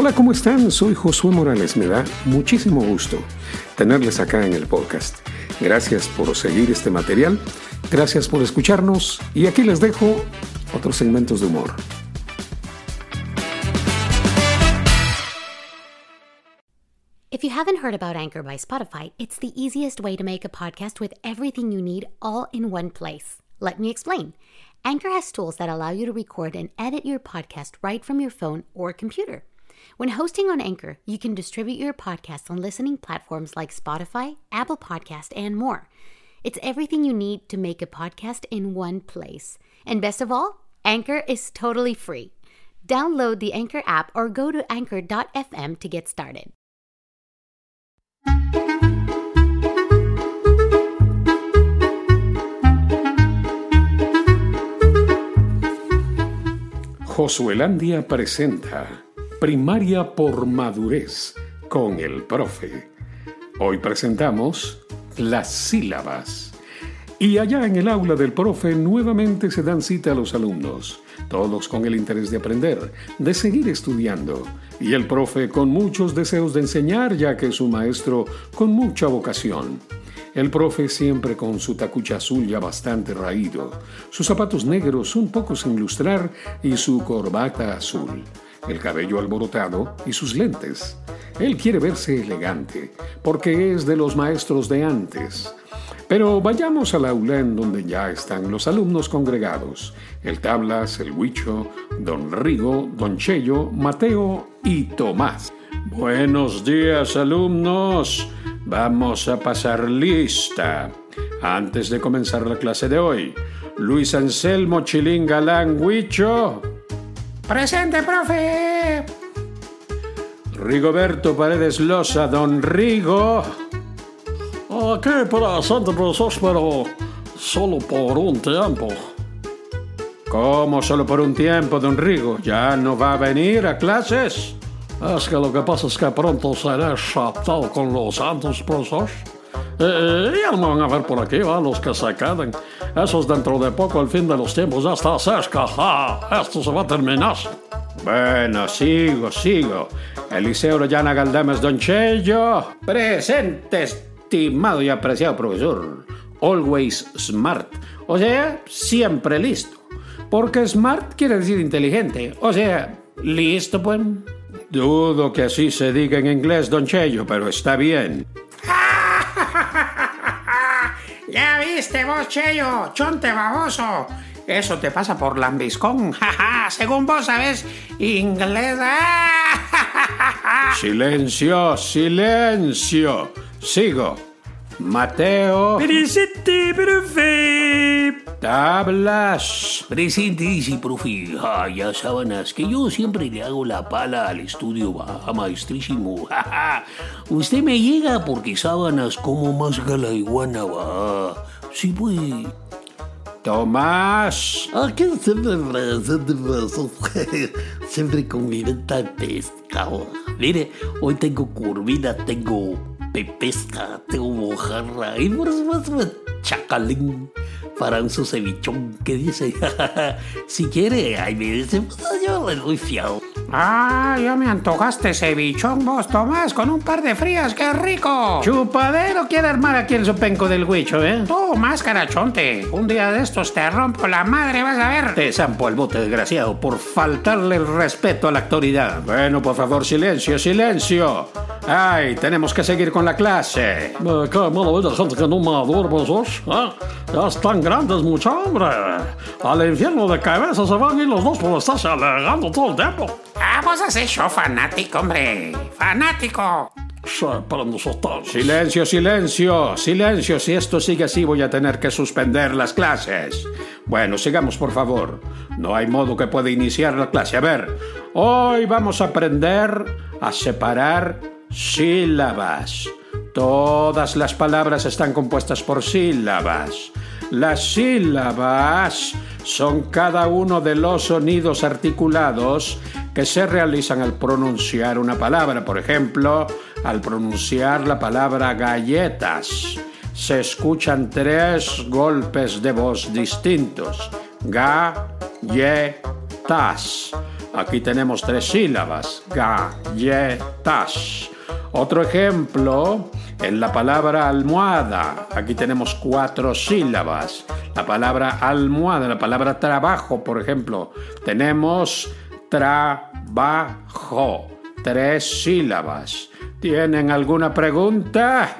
Hola, ¿cómo están? Soy Josué Morales. Me da muchísimo gusto tenerles acá en el podcast. Gracias por seguir este material, gracias por escucharnos y aquí les dejo otros segmentos de humor. If you haven't heard about Anchor by Spotify, it's the easiest way to make a podcast with everything you need all in one place. Let me explain. Anchor has tools that allow you to record and edit your podcast right from your phone or computer. When hosting on Anchor, you can distribute your podcast on listening platforms like Spotify, Apple Podcast, and more. It's everything you need to make a podcast in one place. And best of all, Anchor is totally free. Download the Anchor app or go to anchor.fm to get started. Josuelandia presenta Primaria por Madurez con el profe. Hoy presentamos las sílabas. Y allá en el aula del profe nuevamente se dan cita a los alumnos, todos con el interés de aprender, de seguir estudiando, y el profe con muchos deseos de enseñar ya que es un maestro con mucha vocación. El profe siempre con su tacucha azul ya bastante raído, sus zapatos negros un poco sin lustrar y su corbata azul, el cabello alborotado y sus lentes. Él quiere verse elegante, porque es de los maestros de antes. Pero vayamos al aula en donde ya están los alumnos congregados, el Tablas, el Huicho, Don Rigo, Don Chello, Mateo y Tomás. Buenos días alumnos, vamos a pasar lista. Antes de comenzar la clase de hoy, Luis Anselmo Chilín Galán Huicho. Presente, profe. Rigoberto Paredes Loza, Don Rigo. Aquí presente, profesor, pero solo por un tiempo. ¿Cómo solo por un tiempo, don Rigo? ¿Ya no va a venir a clases? Es que lo que pasa es que pronto seré chaptado con los santos, profesor. Eh, ya no van a ver por aquí, ¿va? los que se queden. Eso es dentro de poco, el fin de los tiempos ya está cerca. ¡Ja! Esto se va a terminar. Bueno, sigo, sigo. Eliseo Orellana Galdames Don Chello. Presente, estimado y apreciado profesor. Always smart. O sea, siempre listo. Porque smart quiere decir inteligente. O sea, listo, pues. Dudo que así se diga en inglés, Don Chello, pero está bien. ¿Ya viste vos, Chello? Chonte baboso. Eso te pasa por lambiscón. Según vos sabes inglés. Silencio, silencio. Sigo. Mateo. Presente, profe. Tablas. Presente, sí, profe. Ah, ya sábanas, que yo siempre le hago la pala al estudio, va, maestrísimo. Usted me llega porque sábanas como más gala iguana, va. Sí, pues. Tomás. Aquí siempre presente, profesor. Siempre con mi venta de pescado. Mire, hoy tengo curvina, tengo pepesca, tengo mojarra y por supuesto chacalín para un su cevichón que dice, si quiere, ay, me dice, pues, yo le doy fiado. Ah, ya me antojaste cevichón vos, Tomás, con un par de frías, qué rico. Chupadero quiere armar aquí el sopenco del huicho, ¿eh? Tú, máscara chonte, un día de estos te rompo la madre, vas a ver. Te zampo al bote, desgraciado, por faltarle el respeto a la autoridad. Bueno, por favor, silencio, silencio. Ay, tenemos que seguir con la clase. Qué maravilla, gente que no madura, profesor. ¿eh? Ya están grandes, mucha hombre. Al infierno de cabeza se van a ir los dos por estarse alegando todo el tiempo. Ah, vos has hecho fanático, hombre. Fanático. Para nosotros. Silencio, silencio, silencio. Si esto sigue así voy a tener que suspender las clases. Bueno, sigamos por favor. No hay modo que pueda iniciar la clase. A ver, hoy vamos a aprender a separar sílabas. Todas las palabras están compuestas por sílabas. Las sílabas son cada uno de los sonidos articulados que se realizan al pronunciar una palabra. Por ejemplo, al pronunciar la palabra galletas, se escuchan tres golpes de voz distintos. Ga, ye, tas. Aquí tenemos tres sílabas. Galletas. Otro ejemplo, en la palabra almohada. Aquí tenemos cuatro sílabas. La palabra almohada, la palabra trabajo, por ejemplo. Tenemos trabajo. Tres sílabas. ¿Tienen alguna pregunta?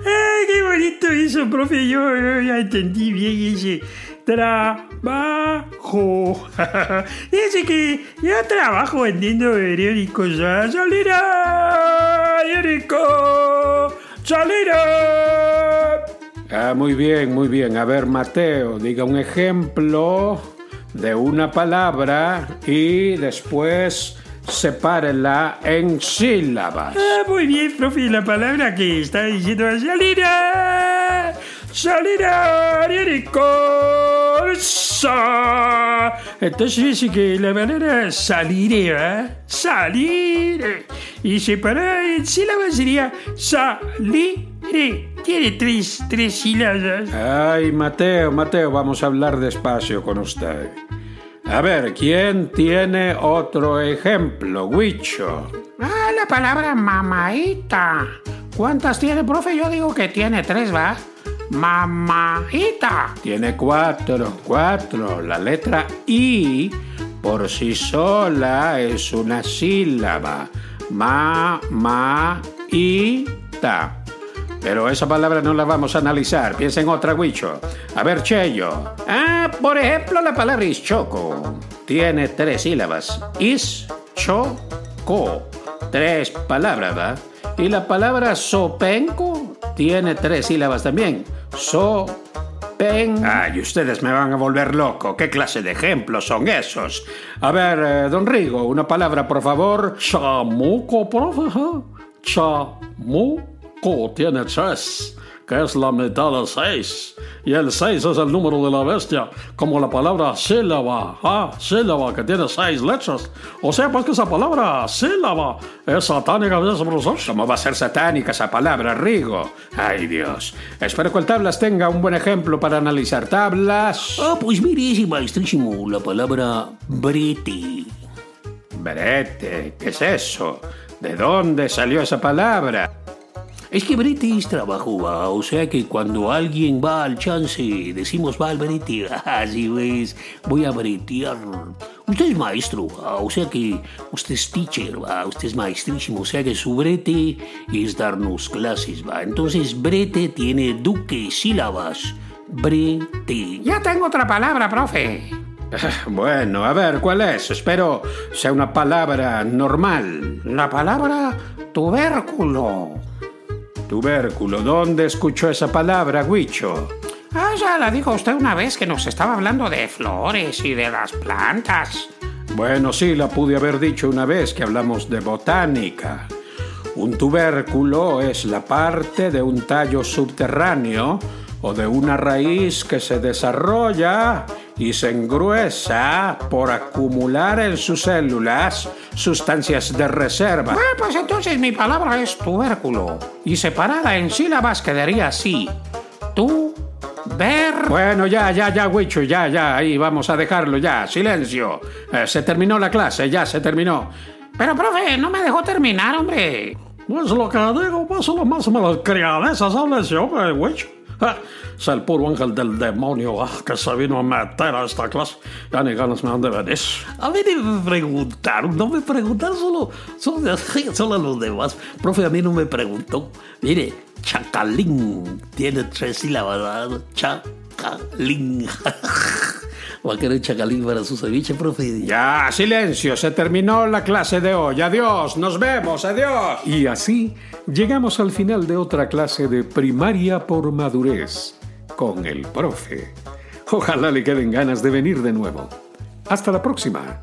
¡Ay, qué bonito eso, profe! Yo, yo ya entendí bien ese trabajo. Dice que yo trabajo vendiendo periódicos. ¿ah? ¡Salida! ¡Periódico! ¡Salida! Ah, muy bien, muy bien. A ver, Mateo, diga un ejemplo de una palabra y después sepárela en sílabas. Ah, muy bien, profe. La palabra que está diciendo es salida. Salida, periódico. Sa. Entonces dice que la palabra salir, ¿verdad? Salir. Y separar en sílabas sería salir. Tiene tres, tres sílabas. Ay, Mateo, Mateo, vamos a hablar despacio con usted. A ver, ¿quién tiene otro ejemplo, Huicho? Ah, la palabra mamaita. ¿Cuántas tiene, profe? Yo digo que tiene tres, ¿va? Mamaita. Tiene cuatro, cuatro. La letra I por sí sola es una sílaba. Ma, ma, ita. Pero esa palabra no la vamos a analizar. Piensa en otra, Huicho. A ver, Cheyo. Ah, por ejemplo, la palabra ischoco. Tiene tres sílabas. Is, cho, co. Tres palabras, ¿va? Y la palabra sopenco tiene tres sílabas también. So, pen. Ay, ustedes me van a volver loco. ¿Qué clase de ejemplos son esos? A ver, eh, don Rigo, una palabra, por favor. Chamuco, profe. Chamuco tiene tres, que es la mitad de seis. Y el seis es el número de la bestia, como la palabra sílaba. Ah, sílaba, que tiene seis letras. O sea, pues que esa palabra sílaba es satánica, ¿ves, profesor? ¿Cómo va a ser satánica esa palabra, Rigo? Ay, Dios. Espero que el Tablas tenga un buen ejemplo para analizar tablas. Ah, pues mire ese maestrísimo, la palabra brete. Brete, ¿qué es eso? ¿De dónde salió esa palabra? Es que brete es trabajo, ¿va? o sea que cuando alguien va al chance, decimos va al brete, así ves, voy a bretear. Usted es maestro, ¿va? o sea que usted es teacher, ¿va? usted es maestrísimo, o sea que su brete es darnos clases, ¿va? entonces brete tiene duque sílabas, brete. Ya tengo otra palabra, profe. Bueno, a ver, ¿cuál es? Espero sea una palabra normal. La palabra tubérculo. Tubérculo, ¿dónde escuchó esa palabra, Huicho? Ah, ya la dijo usted una vez que nos estaba hablando de flores y de las plantas. Bueno, sí, la pude haber dicho una vez que hablamos de botánica. Un tubérculo es la parte de un tallo subterráneo o de una raíz que se desarrolla y se engruesa por acumular en sus células sustancias de reserva. Ah, pues entonces mi palabra es tubérculo. Y separada en sílabas quedaría así. Tu, ver... Bueno, ya, ya, ya, Huicho, ya, ya, ahí vamos a dejarlo ya. Silencio. Eh, se terminó la clase, ya se terminó. Pero, profe, no me dejó terminar, hombre. Pues lo que digo, pues lo más me las criadesas hablas Huicho. Ah, es el puro ángel del demonio ah, que se vino a meter a esta clase. Ya ni ganas me han de venir. A mí no me preguntaron, no me preguntaron solo, solo, solo los demás. Profe, a mí no me preguntó. Mire, chacalín tiene tres sílabas. Chacalín. ¿Va a querer chacalín para su ceviche, profe? Ya, silencio, se terminó la clase de hoy. Adiós, nos vemos, adiós. Y así llegamos al final de otra clase de primaria por madurez con el profe. Ojalá le queden ganas de venir de nuevo. Hasta la próxima.